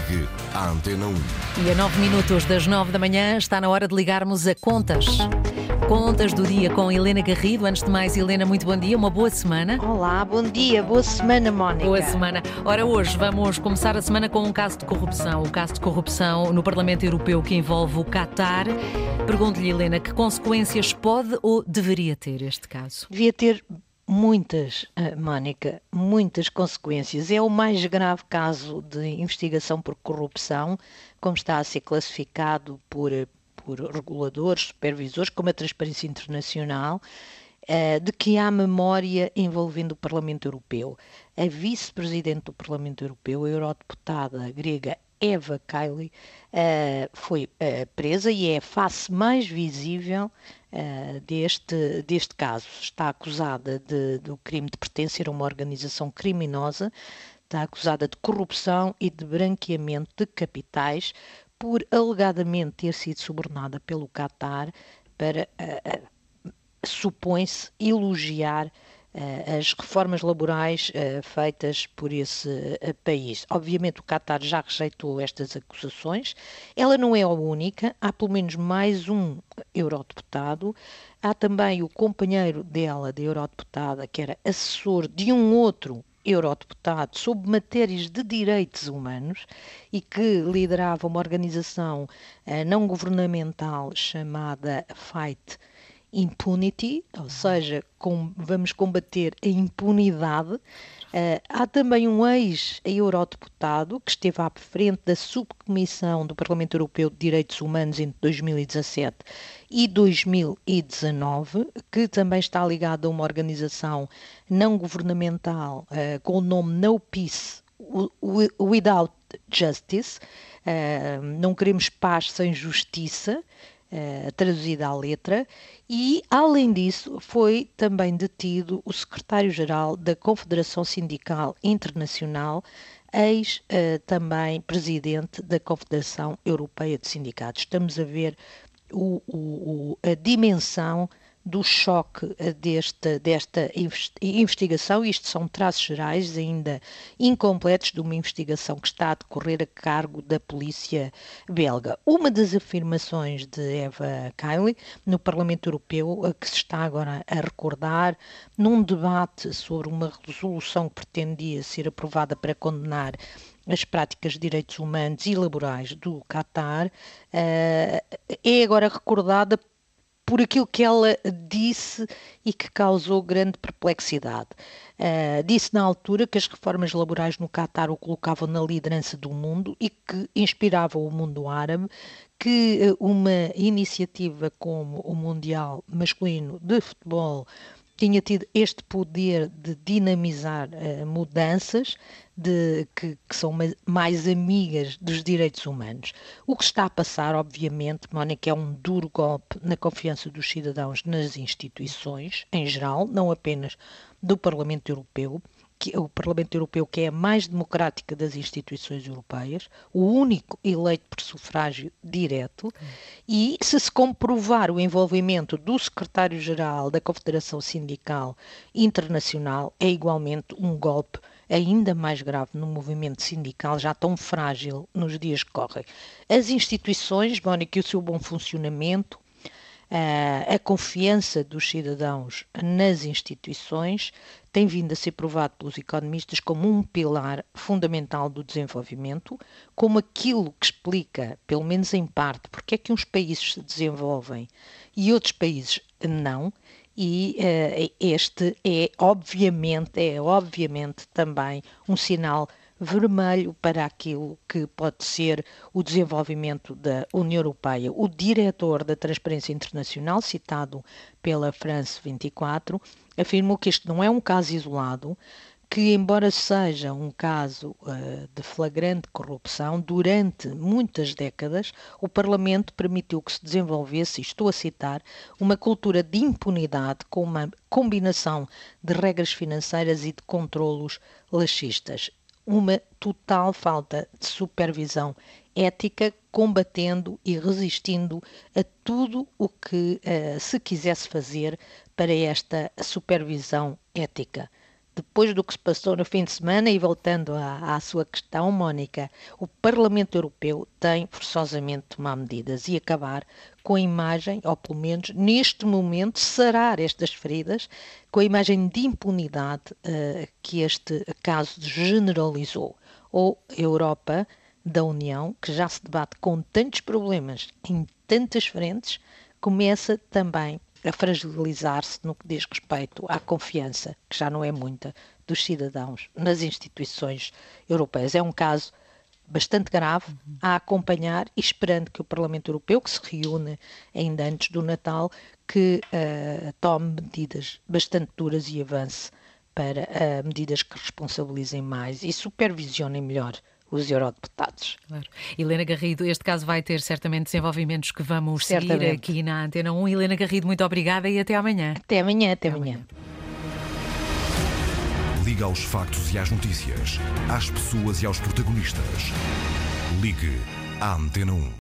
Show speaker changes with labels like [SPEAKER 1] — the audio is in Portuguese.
[SPEAKER 1] Ligue à Antena 1.
[SPEAKER 2] E a 9 minutos das 9 da manhã está na hora de ligarmos a contas. Contas do dia com Helena Garrido. Antes de mais, Helena, muito bom dia, uma boa semana.
[SPEAKER 3] Olá, bom dia, boa semana, Mónica.
[SPEAKER 2] Boa semana. Ora, hoje vamos começar a semana com um caso de corrupção. O caso de corrupção no Parlamento Europeu que envolve o Qatar. Pergunto-lhe, Helena, que consequências pode ou deveria ter este caso?
[SPEAKER 3] Devia ter muitas, uh, Mónica, muitas consequências. É o mais grave caso de investigação por corrupção, como está a ser classificado por, por reguladores, supervisores, como a Transparência Internacional, uh, de que há memória envolvendo o Parlamento Europeu. A vice-presidente do Parlamento Europeu, a eurodeputada grega Eva Kaili uh, foi uh, presa e é a face mais visível uh, deste, deste caso. Está acusada de, do crime de pertencer a uma organização criminosa, está acusada de corrupção e de branqueamento de capitais por alegadamente ter sido subornada pelo Qatar para, supõe-se, elogiar as reformas laborais uh, feitas por esse uh, país. Obviamente, o Qatar já rejeitou estas acusações. Ela não é a única, há pelo menos mais um eurodeputado. Há também o companheiro dela, de eurodeputada, que era assessor de um outro eurodeputado sobre matérias de direitos humanos e que liderava uma organização não governamental chamada Fight impunity, ou seja, com, vamos combater a impunidade. Uh, há também um ex-eurodeputado que esteve à frente da subcomissão do Parlamento Europeu de Direitos Humanos entre 2017 e 2019, que também está ligado a uma organização não governamental uh, com o nome No Peace Without Justice. Uh, não queremos paz sem justiça uh, traduzida à letra, e, além disso, foi também detido o secretário-geral da Confederação Sindical Internacional, ex uh, também presidente da Confederação Europeia de Sindicatos. Estamos a ver o, o, a dimensão do choque eh, desta, investigação. Isto são traços gerais ainda incompletos de uma investigação que está a decorrer a cargo da polícia belga. Uma das afirmações de Eva Kaili no Parlamento Europeu, que se está agora a recordar, num debate sobre uma resolução que pretendia ser aprovada para condenar as práticas de direitos humanos e laborais do Qatar, eh, é agora recordada por aquilo que ela disse e que causou grande perplexidade. Uh, disse na altura que as reformas laborais no Catar o colocavam na liderança do mundo e que inspiravam o mundo árabe, que uh, uma iniciativa como o Mundial Masculino de Futebol tinha tido este poder de dinamizar uh, mudanças de, que, que, são mais amigas dos direitos humanos. O que está a passar, obviamente, Mónica, é um duro golpe na confiança dos cidadãos nas instituições, em geral, não apenas do Parlamento Europeu, que, o Parlamento Europeu, que é a mais democrática das instituições europeias, o único eleito por sufrágio direto, e se se comprovar o envolvimento do secretário-geral da Confederação Sindical Internacional, é igualmente um golpe ainda mais grave no movimento sindical, já tão frágil nos dias que correm. As instituições, Mónica, e o seu bom funcionamento, a confiança dos cidadãos nas instituições tem vindo a ser provado pelos economistas como um pilar fundamental do desenvolvimento, como aquilo que explica, pelo menos em parte, porque é que uns países se desenvolvem e outros países não, e uh, este é obviamente, é obviamente também um sinal vermelho para aquilo que pode ser o desenvolvimento da União Europeia. O diretor da Transparência Internacional, citado pela France 24, afirmou que este não é um caso isolado, que, embora seja um caso uh, de flagrante corrupção, durante muitas décadas o Parlamento permitiu que se desenvolvesse, estou a citar, uma cultura de impunidade com uma combinação de regras financeiras e de controlos laxistas uma total falta de supervisão ética, combatendo e resistindo a tudo o que uh, se quisesse fazer para esta supervisão ética. Depois do que se passou no fim de semana e voltando à, à sua questão, Mónica, o Parlamento Europeu tem forçosamente de tomar medidas e acabar com a imagem, ou pelo menos neste momento, sarar estas feridas, com a imagem de impunidade uh, que este caso generalizou. Ou a Europa da União, que já se debate com tantos problemas em tantas frentes, começa também a fragilizar-se no que diz respeito à confiança, que já não é muita, dos cidadãos nas instituições europeias. É um caso bastante grave a acompanhar e esperando que o Parlamento Europeu, que se reúne ainda antes do Natal, que uh, tome medidas bastante duras e avance para uh, medidas que responsabilizem mais e supervisionem melhor os eurodeputados.
[SPEAKER 2] Claro. Helena Garrido, este caso vai ter certamente desenvolvimentos que vamos certamente. seguir aqui na Antena 1. Helena Garrido, muito obrigada e até amanhã.
[SPEAKER 3] Até amanhã, até, até amanhã. amanhã.
[SPEAKER 1] Liga aos factos e às notícias, às pessoas e aos protagonistas. Ligue à Antena 1.